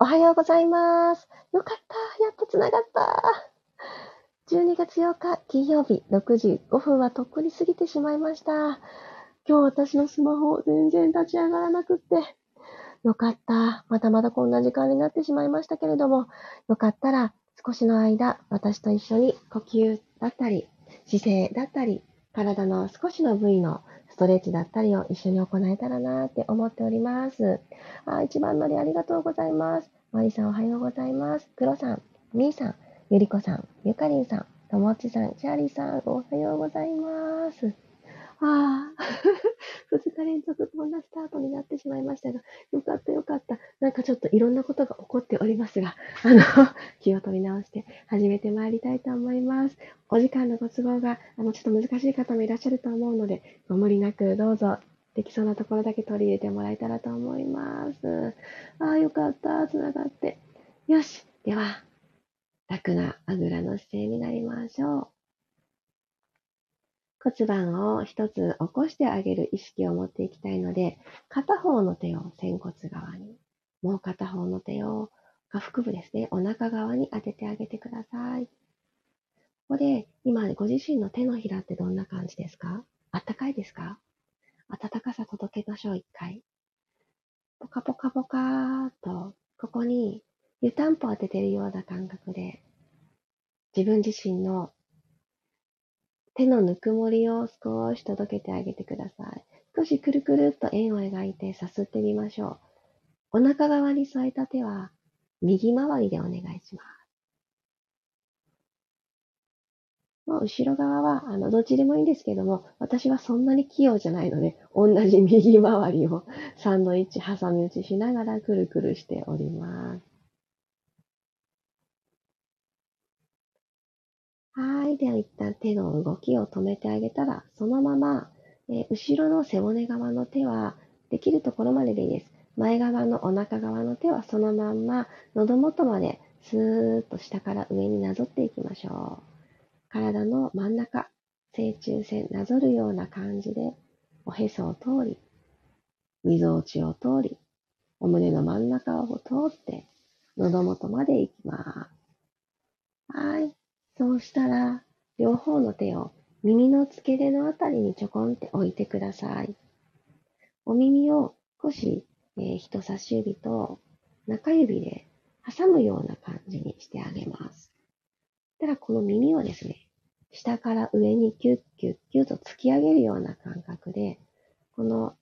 おはようございます。よかった。やっと繋がった。12月8日金曜日6時5分はとっくに過ぎてしまいました。今日私のスマホ全然立ち上がらなくって。よかった。まだまだこんな時間になってしまいましたけれども、よかったら少しの間私と一緒に呼吸だったり、姿勢だったり、体の少しの部位のストレッチだったりを一緒に行えたらなって思っております。あ、一番乗りありがとうございます。マリさんおはようございます。クロさん、ミーさん、ゆりこさん、ゆかりんさん、ともっちさん、チャーリーさん、おはようございます。ああ、二日連続こんなスタートになってしまいましたが、よかったよかった。なんかちょっといろんなことが起こっておりますが、あの、気を取り直して始めてまいりたいと思います。お時間のご都合が、あの、ちょっと難しい方もいらっしゃると思うので、ご無理なくどうぞできそうなところだけ取り入れてもらえたらと思います。ああ、よかった。つながって。よし。では、楽なあぐらの姿勢になりましょう。骨盤を一つ起こしてあげる意識を持っていきたいので、片方の手を仙骨側に、もう片方の手を下腹部ですね、お腹側に当ててあげてください。ここで、今ご自身の手のひらってどんな感じですか？あったかいですか？暖かさ届けましょう、一回。ポカポカポカーと、ここに湯たんぽ当ててるような感覚で、自分自身の手のぬくもりを少し届けてあげてください。少しくるくるっと円を描いてさすってみましょう。お腹側に添えた手は右回りでお願いします。もう後ろ側は、あの、どっちでもいいんですけども、私はそんなに器用じゃないので、同じ右回りを サンドイッチ挟み撃ちしながらくるくるしております。はい。では一旦手の動きを止めてあげたら、そのまま、えー、後ろの背骨側の手は、できるところまででいいです。前側のお腹側の手はそのまんま、喉元までスーッと下から上になぞっていきましょう。体の真ん中、正中線なぞるような感じで、おへそを通り、みぞおちを通り、お胸の真ん中を通って、喉元まで行きます。はい。そうしたら、両方の手を耳の付け根のあたりにちょこんって置いてください。お耳を少し、えー、人差し指と中指で挟むような感じにしてあげます。たらこの耳をですね、下から上にキュッキュッキュッと突き上げるような感覚で、この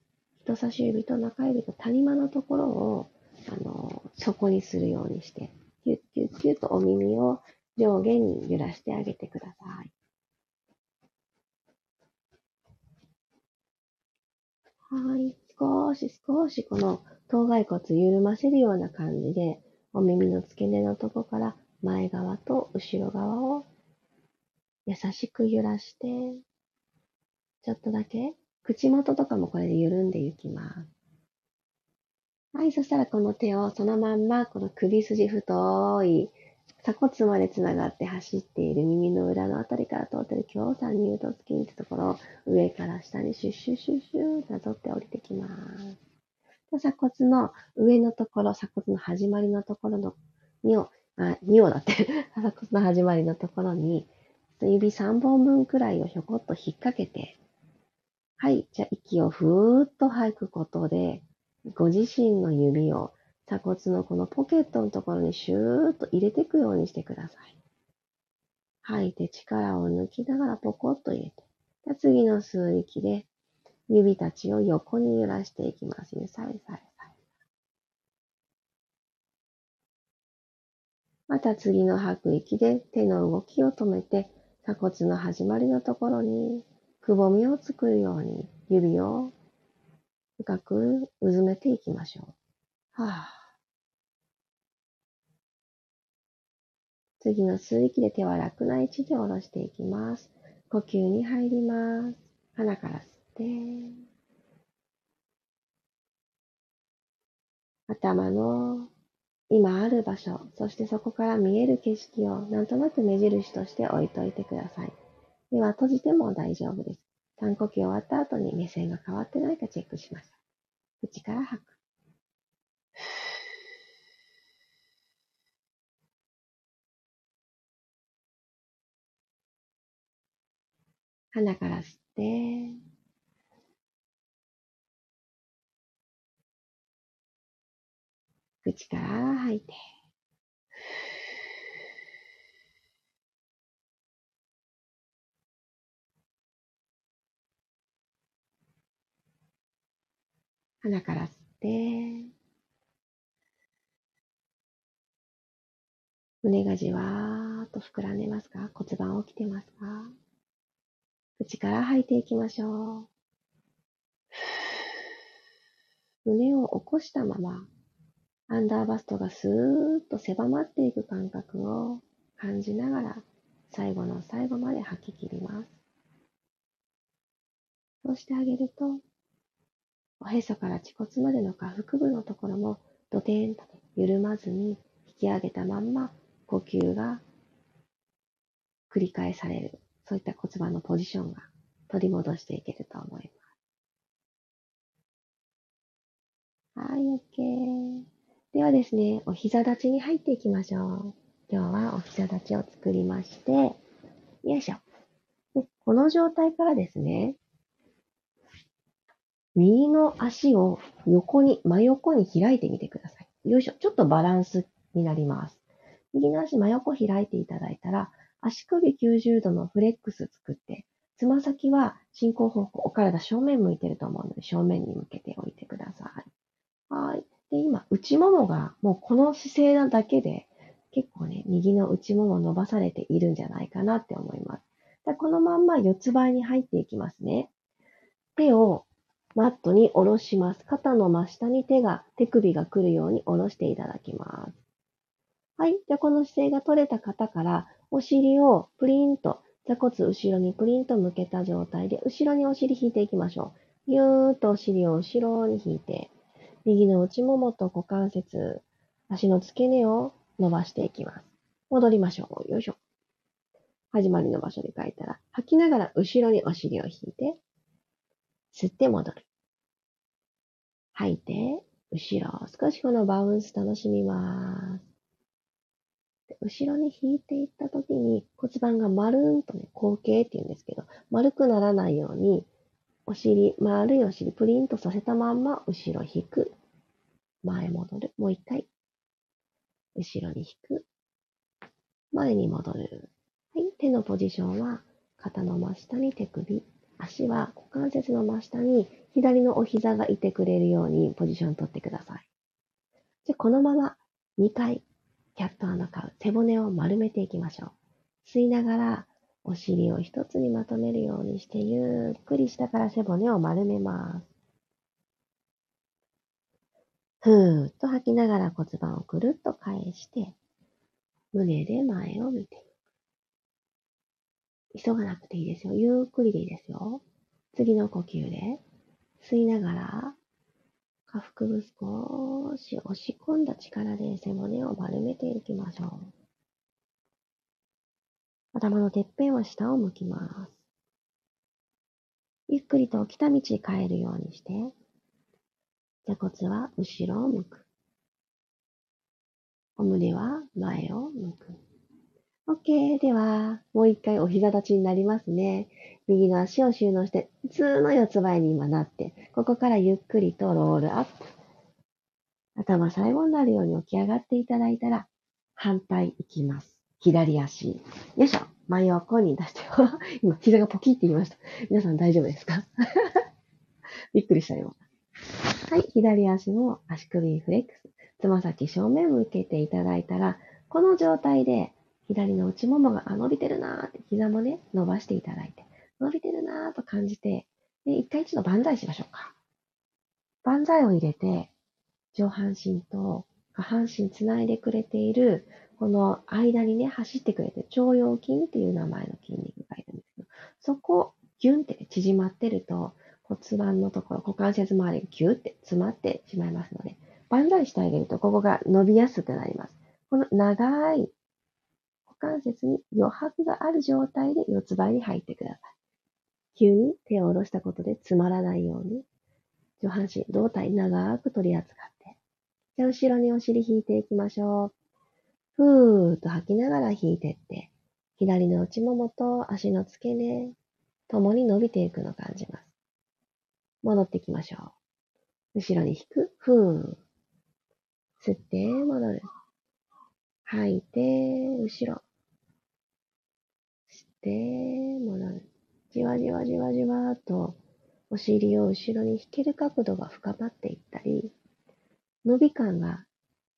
人差し指と中指と谷間のところを、あの、底にするようにして、キュッキュッキュッとお耳を上下に揺らしてあげてください。はい。少し少しこの頭蓋骨緩ませるような感じで、お耳の付け根のとこから前側と後ろ側を優しく揺らして、ちょっとだけ口元とかもこれで緩んでいきます。はい、そしたらこの手をそのまんまこの首筋太い鎖骨まで繋がって走っている耳の裏のあたりから通っている強酸乳突筋ってところを上から下にシュッシュッシュッシューなぞって降りてきます。鎖骨の上のところ、鎖骨の始まりのところの2を、あ、2をだって、鎖骨の始まりのところに、指3本分くらいをひょこっと引っ掛けて、はい、じゃあ息をふーっと吐くことで、ご自身の指を鎖骨のこのポケットのところにシューッと入れていくようにしてください。吐いて力を抜きながらポコッと入れて。じゃ次の吸う息で指たちを横に揺らしていきます。ゆさゆさゆさ。また次の吐く息で手の動きを止めて鎖骨の始まりのところにくぼみを作るように指を深くうずめていきましょう。はあ、次の吸う息で手は楽な位置で下ろしていきます。呼吸に入ります。鼻から吸って、頭の今ある場所、そしてそこから見える景色をなんとなく目印として置いといてください。目は閉じても大丈夫です。3呼吸終わった後に目線が変わってないかチェックしましょう。口から吐く。鼻から吸って、口から吐いて。鼻から吸って、胸がじわーっと膨らんでますか？骨盤起きてますか？口から吐いていきましょう。胸を起こしたまま、アンダーバストがスーッと狭まっていく感覚を感じながら、最後の最後まで吐き切ります。そうしてあげると、おへそから恥骨までの下腹部のところもドテーンと緩まずに引き上げたまんま呼吸が繰り返される。そういった骨盤のポジションが取り戻していけると思います。はい、OK。ではですね、お膝立ちに入っていきましょう。今日はお膝立ちを作りまして、よいしょ。この状態からですね、右の足を横に、真横に開いてみてください。よいしょ。ちょっとバランスになります。右の足真横開いていただいたら、足首90度のフレックス作って、つま先は進行方向、お体正面向いてると思うので、正面に向けておいてください。はい。で、今、内ももが、もうこの姿勢なだけで、結構ね、右の内もも伸ばされているんじゃないかなって思います。このまんま四つ倍に入っていきますね。手をマットに下ろします。肩の真下に手が、手首が来るように下ろしていただきます。はい。じゃあ、この姿勢が取れた方から、お尻をプリンと、座骨後ろにプリンと向けた状態で、後ろにお尻引いていきましょう。ぎゅーっとお尻を後ろに引いて、右の内ももと股関節、足の付け根を伸ばしていきます。戻りましょう。よいしょ。始まりの場所に書いたら、吐きながら後ろにお尻を引いて、吸って戻る。吐いて、後ろ。少しこのバウンス楽しみます。後ろに引いていった時に骨盤が丸んとね、後傾って言うんですけど、丸くならないように、お尻、丸いお尻プリンとさせたまんま後ろ引く。前戻る。もう一回。後ろに引く。前に戻る。はい。手のポジションは肩の真下に手首。足は股関節の真下に左のお膝がいてくれるようにポジション取ってください。じゃこのまま2回、キャットカウ、背骨を丸めていきましょう。吸いながら、お尻を一つにまとめるようにして、ゆっくり下から背骨を丸めます。ふーっと吐きながら骨盤をくるっと返して、胸で前を見ていく。急がなくていいですよ。ゆっくりでいいですよ。次の呼吸で、吸いながら、下腹部少し押し込んだ力で背骨を丸めていきましょう。頭のてっぺんは下を向きます。ゆっくりと来た道に帰るようにして、座骨は後ろを向く。お胸は前を向く。OK。では、もう一回お膝立ちになりますね。右の足を収納して、普通の四つ前に今なって、ここからゆっくりとロールアップ。頭最後になるように起き上がっていただいたら、反対いきます。左足。よいしょ。真横に出して。今、膝がポキって言いました。皆さん大丈夫ですか？びっくりした今。はい。左足も足首フレックス。つま先正面向けていただいたら、この状態で左の内ももが、あ、伸びてるなーって、膝もね、伸ばしていただいて、伸びてるなーと感じて、で、一回一度万歳しましょうか。万歳を入れて、上半身と下半身つないでくれている、この間にね、走ってくれて、腸腰筋っていう名前の筋肉がいるんですけど、そこ、ギュンって、縮まってると、骨盤のところ、股関節周りがギュって詰まってしまいますので、万歳してあげると、ここが伸びやすくなります。この長い関節に余白がある状態で四つ倍に入ってください。急に手を下ろしたことで詰まらないように、上半身、胴体長く取り扱って、じゃあ後ろにお尻引いていきましょう。ふーっと吐きながら引いてって、左の内ももと足の付け根、共に伸びていくのを感じます。戻っていきましょう。後ろに引く。ふー。吸って、戻る。吐いて、後ろ。吸って、戻る。じわじわじわじわと、お尻を後ろに引ける角度が深まっていったり、伸び感が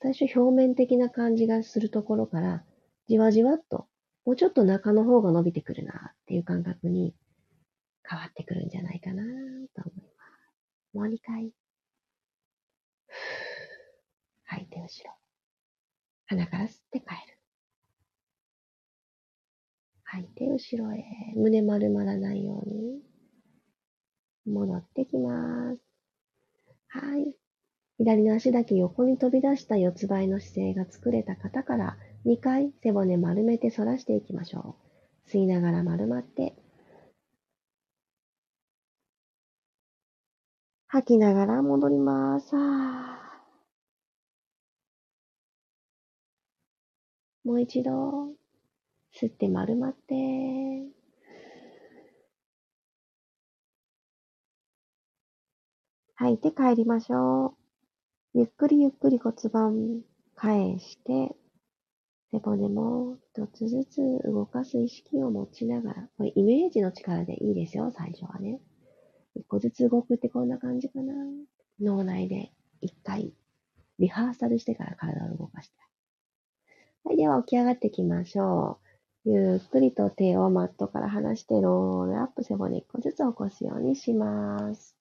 最初表面的な感じがするところから、じわじわっと、もうちょっと中の方が伸びてくるなっていう感覚に変わってくるんじゃないかなと思います。もう2回。吐いて後ろ。鼻から吸って帰る。吐いて後ろへ。胸丸まらないように。戻ってきます。はい。左の足だけ横に飛び出した四つ倍の姿勢が作れた方から2回背骨丸めて反らしていきましょう。吸いながら丸まって。吐きながら戻ります。もう一度、吸って丸まって、吐いて帰りましょう。ゆっくりゆっくり骨盤返して、背骨も一つずつ動かす意識を持ちながら、これイメージの力でいいですよ、最初はね。一個ずつ動くってこんな感じかな。脳内で一回リハーサルしてから体を動かして。はい、では起き上がっていきましょう。ゆっくりと手をマットから離してロールアップ背骨一個ずつ起こすようにします。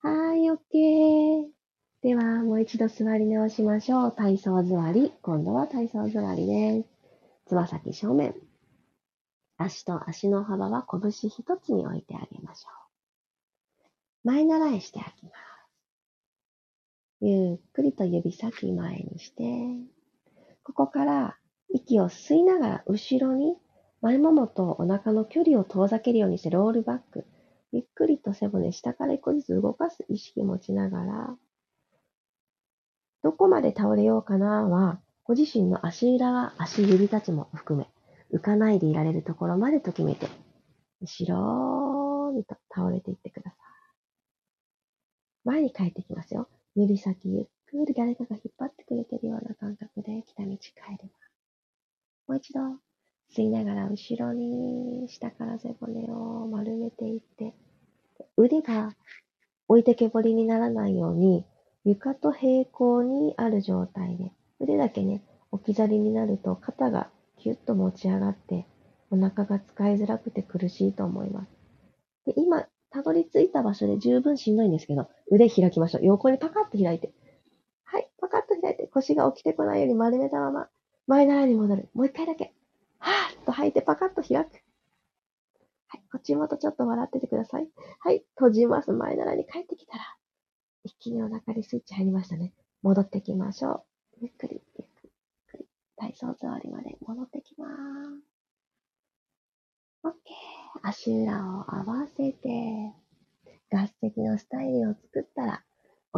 はい、OK。では、もう一度座り直しましょう。体操座り。今度は体操座りです。つま先正面。足と足の幅は拳一つに置いてあげましょう。前習いしてあげます。ゆっくりと指先前にして、ここから息を吸いながら後ろに前ももとお腹の距離を遠ざけるようにしてロールバック。ゆっくりと背骨下から一個ずつ動かす意識持ちながら、どこまで倒れようかなは、ご自身の足裏が足指たちも含め、浮かないでいられるところまでときめて、後ろにと倒れていってください。前に帰ってきますよ。指先ゆっくり誰かが引っ張ってくれてるような感覚で来た道帰ります。もう一度、吸いながら後ろに下から背骨を丸めていって、腕が置いてけぼりにならないように、床と平行にある状態で、腕だけね、置き去りになると肩がキュッと持ち上がって、お腹が使いづらくて苦しいと思います。で今、たどり着いた場所で十分しんどいんですけど、腕開きましょう。横にパカッと開いて。はい、パカッと開いて、腰が起きてこないように丸めたまま、前習いに戻る。もう一回だけ。はーっと吐いてパカッと開く。はい、こっちもとちょっと笑っててください。はい、閉じます。前習いに帰ってきたら、一気にお腹にスイッチ入りましたね。戻ってきましょう。ゆっくり、ゆっくり。体操座りまで戻ってきまーす。OK。足裏を合わせて、合席のスタイルを作ったら、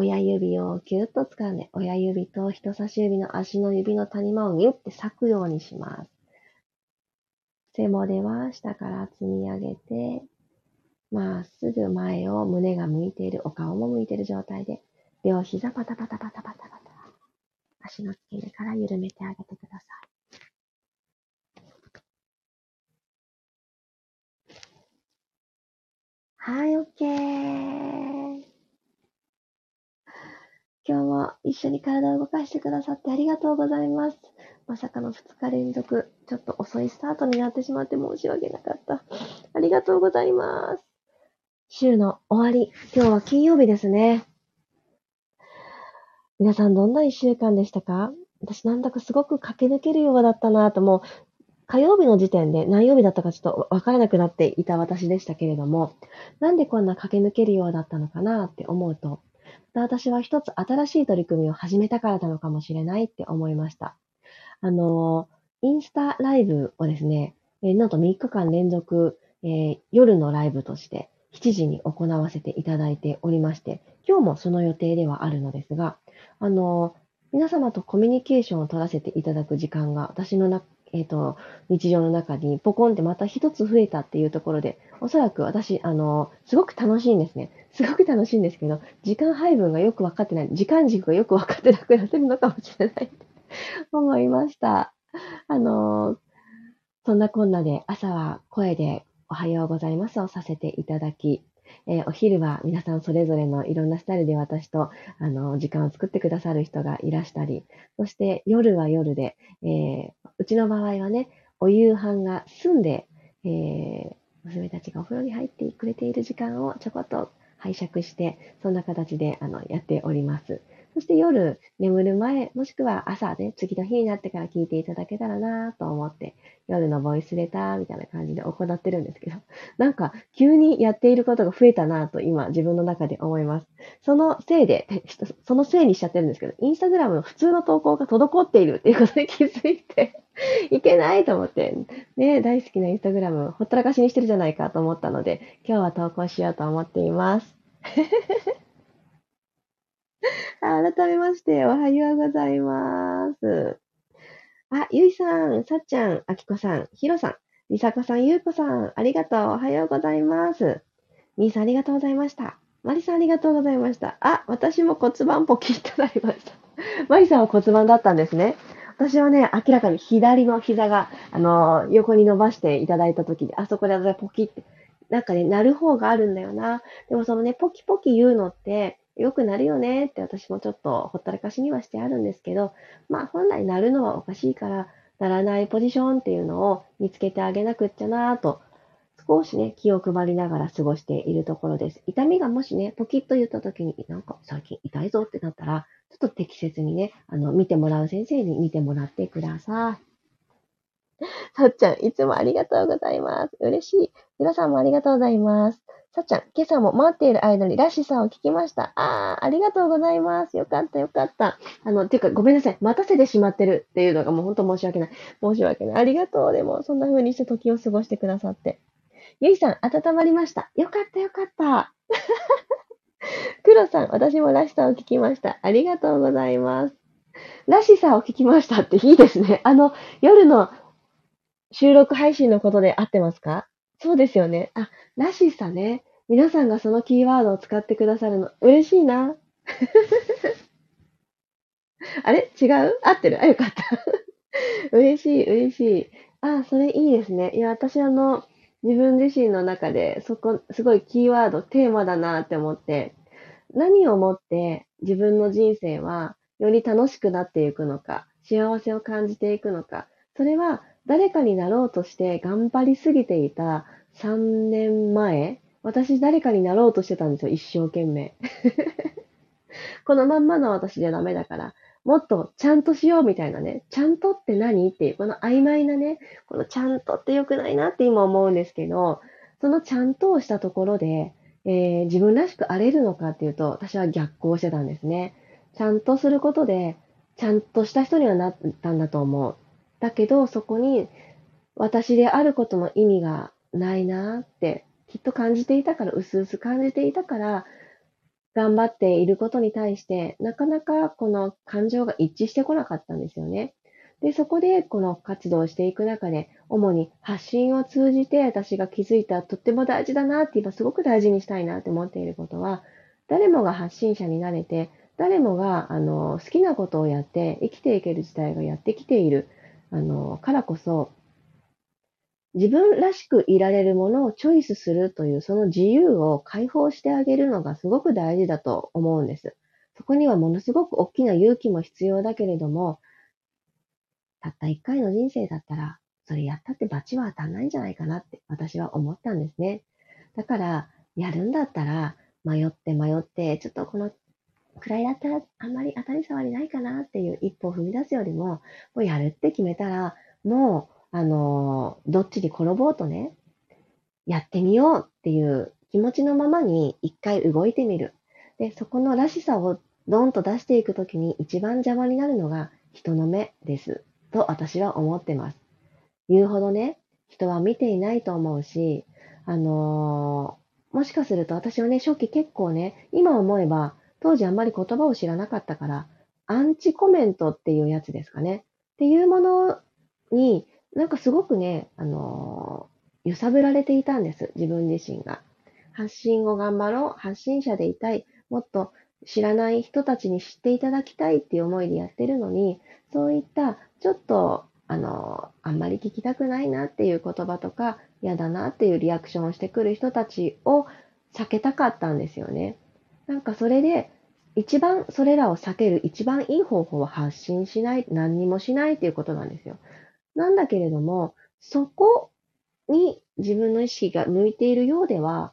親指をキュッと掴んで、親指と人差し指の足の指の谷間をギュッて裂くようにします。背骨は下から積み上げて、まっすぐ前を胸が向いている、お顔も向いている状態で、両膝パタパタパタパタパタ。足の付け根から緩めてあげてください。はい、OK。今日も一緒に体を動かしてくださってありがとうございます。まさかの2日連続、ちょっと遅いスタートになってしまって申し訳なかった。ありがとうございます。週の終わり。今日は金曜日ですね。皆さんどんな一週間でしたか？私なんだかすごく駆け抜けるようだったなと、もう火曜日の時点で何曜日だったかちょっとわからなくなっていた私でしたけれども、なんでこんな駆け抜けるようだったのかなって思うと、私は一つ新しい取り組みを始めたからなのかもしれないって思いました。あの、インスタライブをですね、えなんと3日間連続、えー、夜のライブとして7時に行わせていただいておりまして、今日もその予定ではあるのですが、あの、皆様とコミュニケーションを取らせていただく時間が私のなえっ、ー、と、日常の中にポコンってまた一つ増えたっていうところで、おそらく私、あの、すごく楽しいんですね。すごく楽しいんですけど、時間配分がよくわかってない、時間軸がよくわかってなくなってるのかもしれない 思いました。あの、そんなこんなで朝は声でおはようございますをさせていただき、えー、お昼は皆さんそれぞれのいろんなスタイルで私と、あの、時間を作ってくださる人がいらしたり、そして夜は夜で、えー、うちの場合はね、お夕飯が済んで、えー、娘たちがお風呂に入ってくれている時間をちょこっと拝借して、そんな形で、あの、やっております。そして夜、眠る前、もしくは朝ね、次の日になってから聞いていただけたらなと思って、夜のボイスレターみたいな感じで行ってるんですけど、なんか急にやっていることが増えたなと今自分の中で思います。そのせいで、そのせいにしちゃってるんですけど、インスタグラムの普通の投稿が滞っているっていうことに気づいて いけないと思って、ね、大好きなインスタグラムほったらかしにしてるじゃないかと思ったので、今日は投稿しようと思っています。改めまして、おはようございます。あ、ゆいさん、さっちゃん、あきこさん、ひろさん、りさこさん、ゆうこさん、ありがとう。おはようございます。みーさん、ありがとうございました。まりさん、ありがとうございました。あ、私も骨盤ポキッとなりました。まりさんは骨盤だったんですね。私はね、明らかに左の膝が、あの、横に伸ばしていただいたときに、あそこでポキって、なんかね、なる方があるんだよな。でもそのね、ポキポキ言うのって、良くなるよねって私もちょっとほったらかしにはしてあるんですけど、まあ本来なるのはおかしいから、ならないポジションっていうのを見つけてあげなくっちゃなぁと、少しね、気を配りながら過ごしているところです。痛みがもしね、ポキッと言った時に、なんか最近痛いぞってなったら、ちょっと適切にね、あの、見てもらう先生に見てもらってください。さっちゃん、いつもありがとうございます。嬉しい。皆さんもありがとうございます。さっちゃん、今朝も待っている間にラッシュさを聞きました。あー、ありがとうございます。よかった、よかった。あの、ていうか、ごめんなさい。待たせてしまってるっていうのがもう本当申し訳ない。申し訳ない。ありがとう。でも、そんな風にして時を過ごしてくださって。ゆいさん、温まりました。よかった、よかった。クロさん、私もラッシュさを聞きました。ありがとうございます。ラッシュさを聞きましたっていいですね。あの、夜の収録配信のことで合ってますか？そうですよね。あ、らしさね。皆さんがそのキーワードを使ってくださるの、嬉しいな。あれ？違う？合ってる？あ、よかった。嬉しい、嬉しい。あ、それいいですね。いや、私あの、自分自身の中で、そこ、すごいキーワード、テーマだなって思って、何をもって自分の人生はより楽しくなっていくのか、幸せを感じていくのか、それは誰かになろうとして頑張りすぎていた3年前、私誰かになろうとしてたんですよ、一生懸命。このまんまの私じゃダメだから、もっとちゃんとしようみたいなね、ちゃんとって何？っていう、この曖昧なね、このちゃんとって良くないなって今思うんですけど、そのちゃんとをしたところで、えー、自分らしく荒れるのかっていうと、私は逆行してたんですね。ちゃんとすることで、ちゃんとした人にはなったんだと思う。だけど、そこに私であることの意味がないなってきっと感じていたから、うすうす感じていたから、頑張っていることに対して、なかなかこの感情が一致してこなかったんですよね。で、そこでこの活動をしていく中で、主に発信を通じて私が気づいたとっても大事だなって今すごく大事にしたいなって思っていることは、誰もが発信者になれて、誰もがあの好きなことをやって生きていける時代がやってきているあのからこそ、自分らしくいられるものをチョイスするというその自由を解放してあげるのがすごく大事だと思うんです。そこにはものすごく大きな勇気も必要だけれども、たった一回の人生だったら、それやったって罰は当たんないんじゃないかなって私は思ったんですね。だから、やるんだったら、迷って迷って、ちょっとこのくらいだったらあんまり当たり障りないかなっていう一歩を踏み出すよりも、もうやるって決めたら、もうあの、どっちに転ぼうとね、やってみようっていう気持ちのままに一回動いてみる。で、そこのらしさをドンと出していくときに一番邪魔になるのが人の目です。と私は思ってます。言うほどね、人は見ていないと思うし、あのー、もしかすると私はね、初期結構ね、今思えば、当時あんまり言葉を知らなかったから、アンチコメントっていうやつですかね。っていうものになんかすごくね、あのー、揺さぶられていたんです。自分自身が。発信を頑張ろう。発信者でいたい。もっと知らない人たちに知っていただきたいっていう思いでやってるのに、そういったちょっと、あの、あんまり聞きたくないなっていう言葉とか、嫌だなっていうリアクションをしてくる人たちを避けたかったんですよね。なんかそれで、一番それらを避ける一番いい方法は発信しない、何にもしないっていうことなんですよ。なんだけれども、そこに自分の意識が向いているようでは、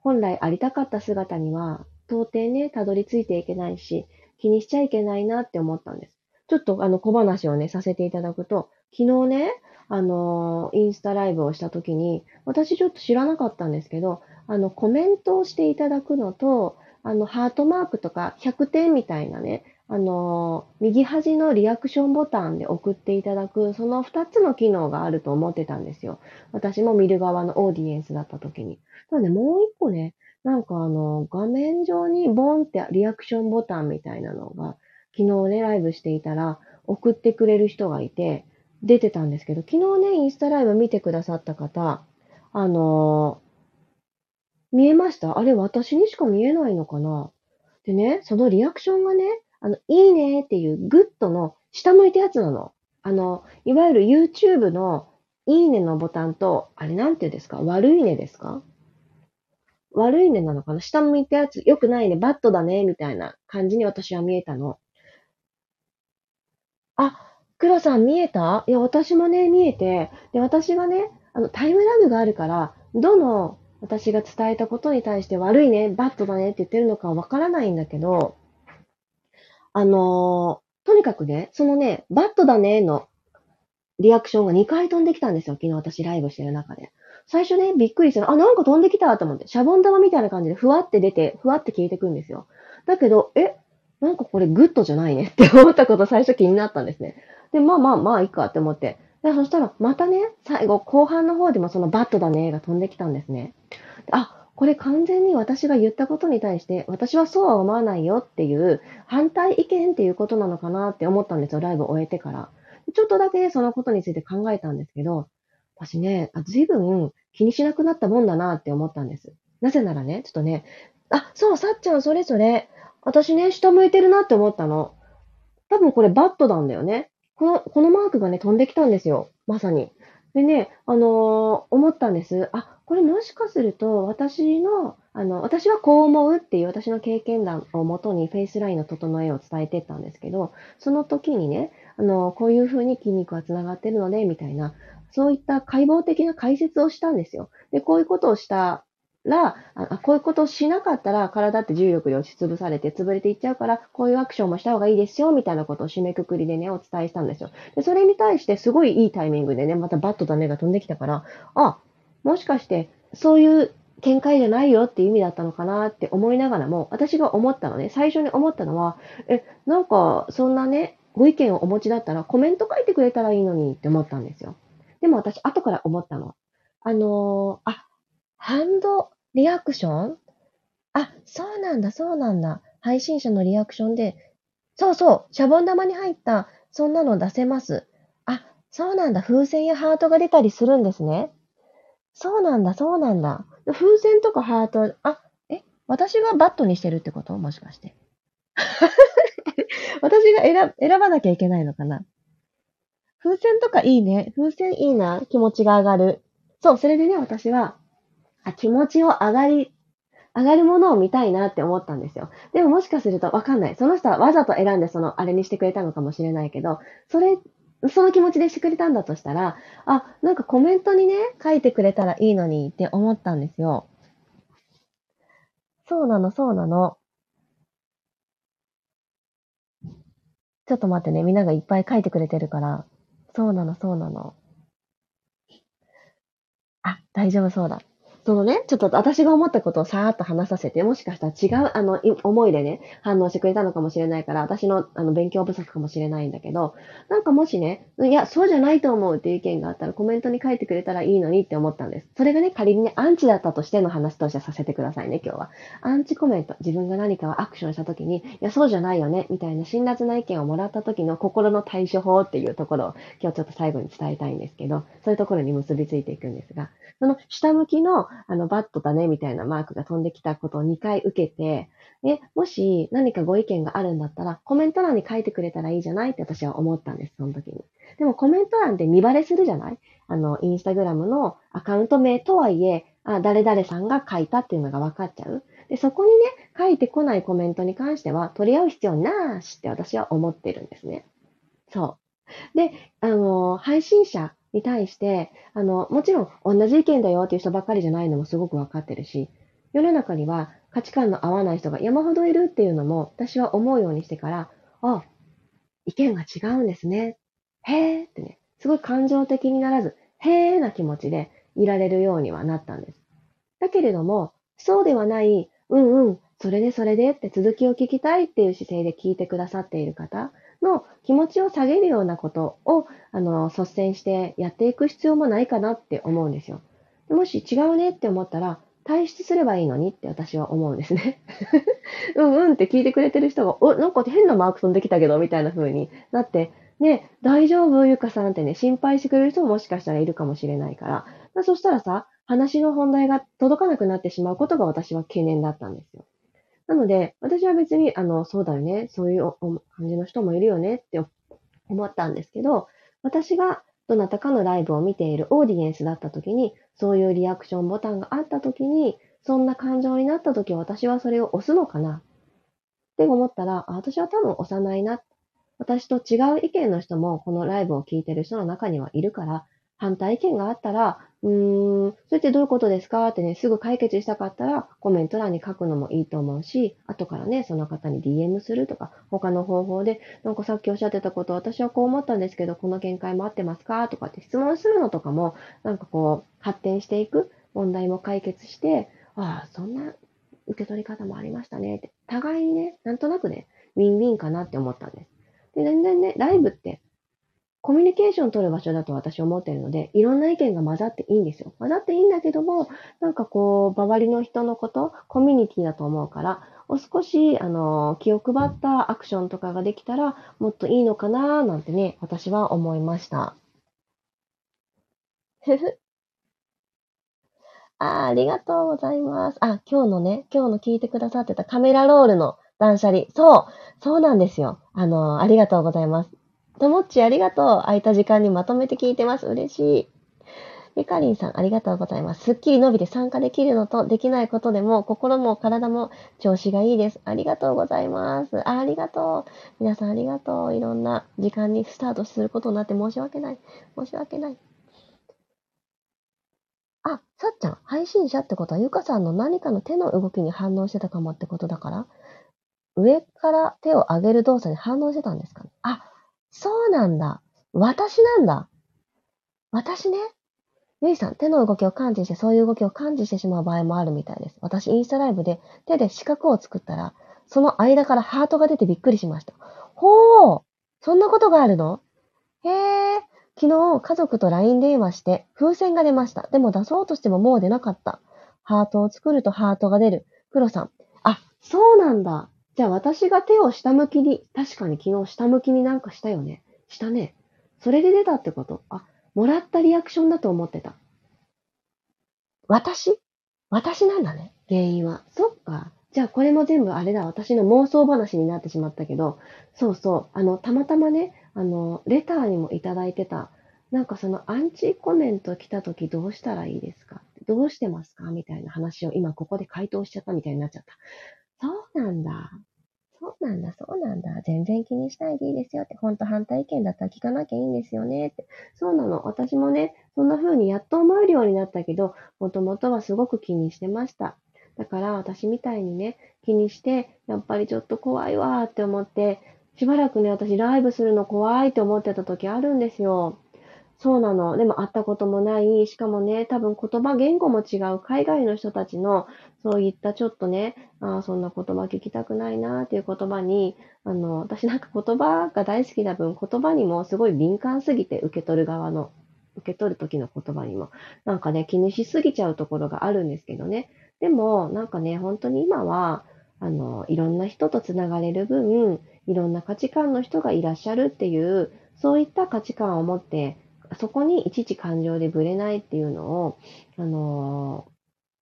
本来ありたかった姿には到底ね、たどり着いていけないし、気にしちゃいけないなって思ったんです。ちょっとあの小話をね、させていただくと、昨日ね、あのインスタライブをした時に、私ちょっと知らなかったんですけど、あの、コメントをしていただくのと、あの、ハートマークとか100点みたいなね、あの右端のリアクションボタンで送っていただく、その2つの機能があると思ってたんですよ。私も見る側のオーディエンスだった時に。ただね、もう一個ね、なんかあの、画面上にボンってリアクションボタンみたいなのが、昨日ね、ライブしていたら、送ってくれる人がいて、出てたんですけど、昨日ね、インスタライブ見てくださった方、あの、見えました？あれ、私にしか見えないのかな？でね、そのリアクションがね、あの、いいねっていうグッドの下向いたやつなの。あの、いわゆる YouTube のいいねのボタンと、あれなんて言うんですか？悪いねですか？悪いねなのかな？下向いたやつ、良くないね、バットだね、みたいな感じに私は見えたの。あ、黒さん見えた？いや、私もね、見えて、で、私がね、あの、タイムラグがあるから、どの私が伝えたことに対して悪いね、バットだねって言ってるのかわからないんだけど、あのー、とにかくね、そのね、バットだねのリアクションが2回飛んできたんですよ。昨日私ライブしてる中で。最初ね、びっくりしたの。あ、なんか飛んできたと思って。シャボン玉みたいな感じでふわって出て、ふわって消えてくんですよ。だけど、え、なんかこれグッドじゃないねって思ったこと最初気になったんですね。で、まあまあまあいいかって思って。でそしたら、またね、最後、後半の方でもそのバッドだねが飛んできたんですね。あ、これ完全に私が言ったことに対して、私はそうは思わないよっていう反対意見っていうことなのかなって思ったんですよ、ライブを終えてから。ちょっとだけそのことについて考えたんですけど、私ね、あ随分気にしなくなったもんだなって思ったんです。なぜならね、ちょっとね、あ、そう、さっちゃん、それぞれ、私ね、下向いてるなって思ったの。多分これバットなんだよね。この、このマークがね、飛んできたんですよ。まさに。でね、あのー、思ったんです。あ、これもしかすると、私の、あの、私はこう思うっていう私の経験談をもとにフェイスラインの整えを伝えてったんですけど、その時にね、あの、こういう風に筋肉は繋がってるので、みたいな、そういった解剖的な解説をしたんですよ。で、こういうことをしたら、あこういうことをしなかったら体って重力で押しつぶされて潰れていっちゃうから、こういうアクションもした方がいいですよ、みたいなことを締めくくりでね、お伝えしたんですよ。で、それに対してすごいいいタイミングでね、またバットだねが飛んできたから、あ、もしかしてそういう見解じゃないよっていう意味だったのかなって思いながらも、私が思ったのね、最初に思ったのは、え、なんか、そんなね、ご意見をお持ちだったらコメント書いてくれたらいいのにって思ったんですよ。でも私、後から思ったのは。あのー、あ、ハンドリアクション？あ、そうなんだ、そうなんだ。配信者のリアクションで、そうそう、シャボン玉に入った、そんなの出せます。あ、そうなんだ、風船やハートが出たりするんですね。そうなんだ、そうなんだ。風船とかハート、あ、え、私がバットにしてるってこと？もしかして。私が選選ばなきゃいけないのかな？風船とかいいね。風船いいな。気持ちが上がる。そう、それでね、私は、あ、気持ちを上がり、上がるものを見たいなって思ったんですよ。でももしかするとわかんない。その人はわざと選んでそのあれにしてくれたのかもしれないけど、それ、その気持ちでしてくれたんだとしたら、あ、なんかコメントにね、書いてくれたらいいのにって思ったんですよ。そうなの、そうなの。ちょっと待ってね、みんながいっぱい書いてくれてるから。そうなの、そうなの。あ、大丈夫そうだ。そのね、ちょっと私が思ったことをさーっと話させて、もしかしたら違う、あの、思いでね、反応してくれたのかもしれないから、私の、あの、勉強不足かもしれないんだけど、なんかもしね、いや、そうじゃないと思うっていう意見があったら、コメントに書いてくれたらいいのにって思ったんです。それがね、仮にね、アンチだったとしての話としてさせてくださいね、今日は。アンチコメント、自分が何かをアクションした時に、いや、そうじゃないよね、みたいな辛辣な意見をもらった時の心の対処法っていうところを、今日ちょっと最後に伝えたいんですけど、そういうところに結びついていくんですが、その下向きの、あの、バットだね、みたいなマークが飛んできたことを2回受けて、で、もし何かご意見があるんだったら、コメント欄に書いてくれたらいいじゃない？って私は思ったんです、その時に。でもコメント欄で見バレするじゃない？あの、インスタグラムのアカウント名とはいえ、あ、誰々さんが書いたっていうのが分かっちゃう？で、そこにね、書いてこないコメントに関しては、取り合う必要なしって私は思ってるんですね。そう。で、あの、配信者に対して、あの、もちろん同じ意見だよっていう人ばっかりじゃないのもすごくわかってるし、世の中には価値観の合わない人が山ほどいるっていうのも私は思うようにしてから、あ、意見が違うんですね。へーってね、すごい感情的にならず、へーな気持ちでいられるようにはなったんです。だけれども、そうではない、うんうん、それでそれでって続きを聞きたいっていう姿勢で聞いてくださっている方の気持ちを下げるようなことを、あの、率先してやっていく必要もないかなって思うんですよ。もし違うねって思ったら、退出すればいいのにって私は思うんですね。うんうんって聞いてくれてる人が、お、なんか変なマーク飛んできたけど、みたいな風になって、ね、大丈夫ゆかさんってね、心配してくれる人ももしかしたらいるかもしれないから、そしたらさ、話の本題が届かなくなってしまうことが私は懸念だったんですよ。なので、私は別に、あの、そうだよね、そういう感じの人もいるよね。って思ったんですけど、私がどなたかのライブを見ているオーディエンスだった時に、そういうリアクションボタンがあった時に、そんな感情になった時私はそれを押すのかな。って思ったら、私は多分押さないな。私と違う意見の人もこのライブを聞いてる人の中にはいるから、反対意見があったら、うーん、それってどういうことですか？ってね、すぐ解決したかったら、コメント欄に書くのもいいと思うし、後からね、その方に DM するとか、他の方法で、なんかさっきおっしゃってたこと、私はこう思ったんですけど、この見解も合ってますか？とかって質問するのとかも、なんかこう、発展していく、問題も解決して、ああ、そんな受け取り方もありましたね。って、互いにね、なんとなくね、ウィンウィンかなって思ったんです。で、全然ね、ライブってコミュニケーション取る場所だと私思ってるので、いろんな意見が混ざっていいんですよ。混ざっていいんだけども、なんかこう、周りの人のこと、コミュニティだと思うから、お少し、あの、気を配ったアクションとかができたら、もっといいのかななんてね、私は思いました。ふふ。あありがとうございます。あ、今日のね、今日の聞いてくださってたカメラロールの断捨離。そう、そうなんですよ。あの、ありがとうございます。ともっちありがとう。空いた時間にまとめて聞いてます。嬉しい。ゆかりんさん、ありがとうございます。すっきり伸びて参加できるのと、できないことでも、心も体も調子がいいです。ありがとうございます。ありがとう。皆さんありがとう。いろんな時間にスタートすることになって申し訳ない。申し訳ない。あ、さっちゃん、配信者ってことは、ゆかさんの何かの手の動きに反応してたかもってことだから上から手を上げる動作に反応してたんですかねあ、そうなんだ。私なんだ。私ね。ゆいさん、手の動きを感知して、そういう動きを感知してしまう場合もあるみたいです。私、インスタライブで手で四角を作ったら、その間からハートが出てびっくりしました。ほーそんなことがあるの？へー昨日、家族と LINE 電話して、風船が出ました。でも出そうとしてももう出なかった。ハートを作るとハートが出る。黒さん。あ、そうなんだ。じゃあ私が手を下向きに、確かに昨日下向きになんかしたよね。したね。それで出たってこと？あ、もらったリアクションだと思ってた。私？私なんだね。原因は。そっか。じゃあこれも全部あれだ。私の妄想話になってしまったけど、そうそう。あの、たまたまね、あの、レターにもいただいてた、なんかそのアンチコメント来た時どうしたらいいですか？どうしてますか？みたいな話を今ここで回答しちゃったみたいになっちゃった。そうなんだ。そうなんだ、そうなんだ。全然気にしないでいいですよって。ほんと反対意見だったら聞かなきゃいいんですよねって。そうなの。私もね、そんな風にやっと思えるようになったけど、もともとはすごく気にしてました。だから私みたいにね、気にして、やっぱりちょっと怖いわーって思って、しばらくね、私ライブするの怖いって思ってた時あるんですよ。そうなの。でも会ったこともない。しかもね、多分言葉、言語も違う海外の人たちの、そういったちょっとね、あそんな言葉聞きたくないなっていう言葉に、あの、私なんか言葉が大好きな分、言葉にもすごい敏感すぎて、受け取る側の、受け取る時の言葉にも、なんかね、気にしすぎちゃうところがあるんですけどね。でも、なんかね、本当に今は、あの、いろんな人とつながれる分、いろんな価値観の人がいらっしゃるっていう、そういった価値観を持ってそこにいちいち感情でぶれないっていうのを、あの、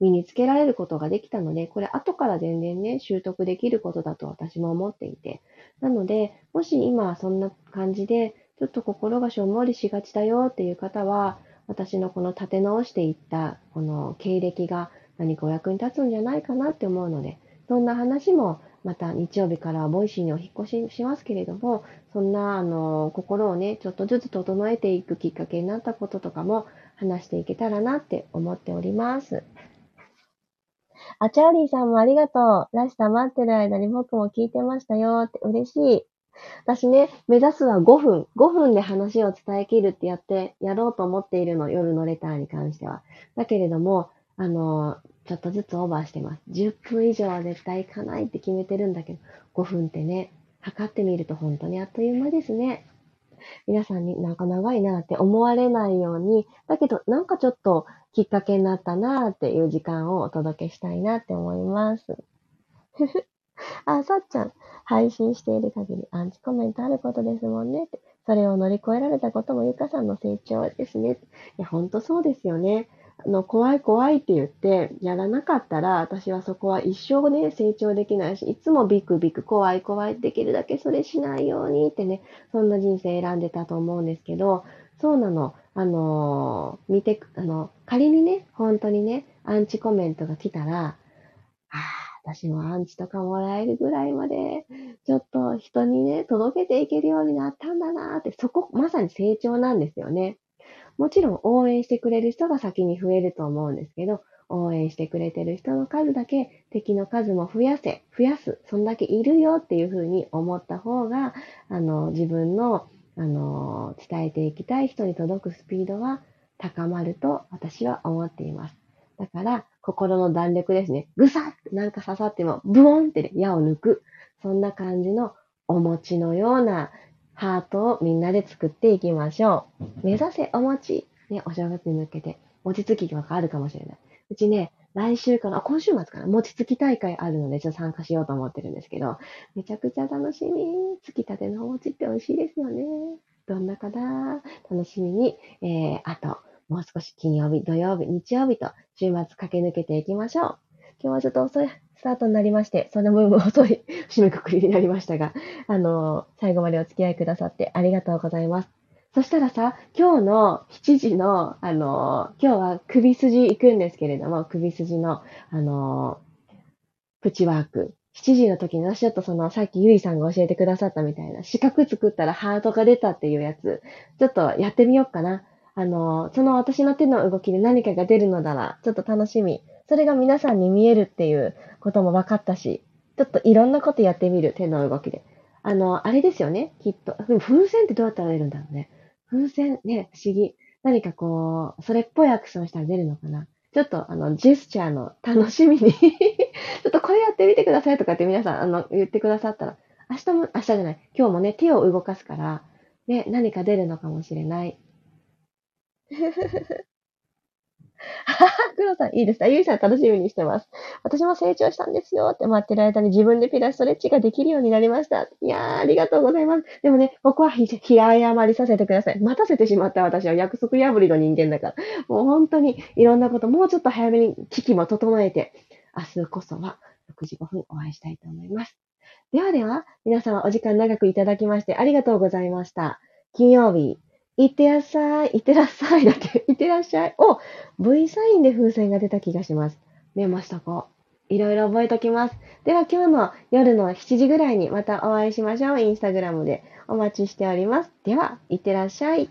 身につけられることができたので、これ後から全然ね、習得できることだと私も思っていて。なので、もし今そんな感じで、ちょっと心がしょんぼりしがちだよっていう方は、私のこの立て直していったこの経歴が何かお役に立つんじゃないかなって思うので、そんな話もまた日曜日からは Voicy にお引越ししますけれども、そんな、あの、心をね、ちょっとずつ整えていくきっかけになったこととかも話していけたらなって思っております。あ、チャーリーさんもありがとう。ラシタ待ってる間に僕も聞いてましたよって嬉しい。私ね、目指すは5分。5分で話を伝え切るってやって、やろうと思っているの、夜のレターに関しては。だけれども、あの、ちょっとずつオーバーしてます。10分以上は絶対行かないって決めてるんだけど、5分ってね、測ってみると本当にあっという間ですね。皆さんになんか長いなって思われないように、だけどなんかちょっときっかけになったなっていう時間をお届けしたいなって思います。あ、さっちゃん、配信している限りアンチコメントあることですもんねって。それを乗り越えられたこともゆかさんの成長ですね。いや、ほんとそうですよね。あの、怖い怖いって言って、やらなかったら、私はそこは一生ね、成長できないし、いつもビクビク、怖い怖い、できるだけそれしないようにってね、そんな人生選んでたと思うんですけど、そうなの。あの、見て、あの、仮にね、本当にね、アンチコメントが来たら、ああ、私もアンチとかもらえるぐらいまで、ちょっと人にね、届けていけるようになったんだなって、そこ、まさに成長なんですよね。もちろん応援してくれる人が先に増えると思うんですけど、応援してくれてる人の数だけ敵の数も増やせ、増やす、そんだけいるよっていうふうに思った方が、あの、自分の、あの、伝えていきたい人に届くスピードは高まると私は思っています。だから、心の弾力ですね。ぐさってなんか刺さっても、ブオンってね、矢を抜く。そんな感じのお餅のようなハートをみんなで作っていきましょう。目指せお餅。ね、お正月に向けて、餅つきがあるかもしれない。うちね、来週かな、今週末かな、餅つき大会あるので、ちょっと参加しようと思ってるんですけど、めちゃくちゃ楽しみ。つきたてのお餅って美味しいですよね。どんなかな？楽しみに、えー、あと、もう少し金曜日、土曜日、日曜日と週末駆け抜けていきましょう。今日はちょっと遅いタートになりまして、その分遅い 締めくくりになりましたが、あの、最後までお付き合いくださってありがとうございます。そしたらさ、今日の7時の、あの、今日は首筋行くんですけれども、首筋の、あの、プチワーク。7時の時に私ちょっとその、さっきゆいさんが教えてくださったみたいな、四角作ったらハートが出たっていうやつ、ちょっとやってみようかな。あの、その私の手の動きで何かが出るのなら、ちょっと楽しみ。それが皆さんに見えるっていうことも分かったし、ちょっといろんなことやってみる、手の動きで。あの、あれですよね、きっと。風船ってどうやったら出るんだろうね。風船、ね、不思議。何かこう、それっぽいアクションしたら出るのかな。ちょっと、あの、ジェスチャーの楽しみに ちょっとこれやってみてくださいとかって皆さん、あの、言ってくださったら、明日も、明日じゃない、今日もね、手を動かすから、ね、何か出るのかもしれない。黒さん、いいですかゆいさん楽しみにしてます。私も成長したんですよって待ってる間に自分でピラストレッチができるようになりました。いやー、ありがとうございます。でもね、ここはひ、平謝りさせてください。待たせてしまった私は約束破りの人間だから。もう本当にいろんなこと、もうちょっと早めに危機も整えて、明日こそは6時5分お会いしたいと思います。ではでは、皆様お時間長くいただきましてありがとうございました。金曜日、いってらっしゃい、いってらっしゃいだって、いってらっしゃい。お、V サインで風船が出た気がします。見えましたか？いろいろ覚えときます。では今日の夜の7時ぐらいにまたお会いしましょう。インスタグラムでお待ちしております。では、いってらっしゃい。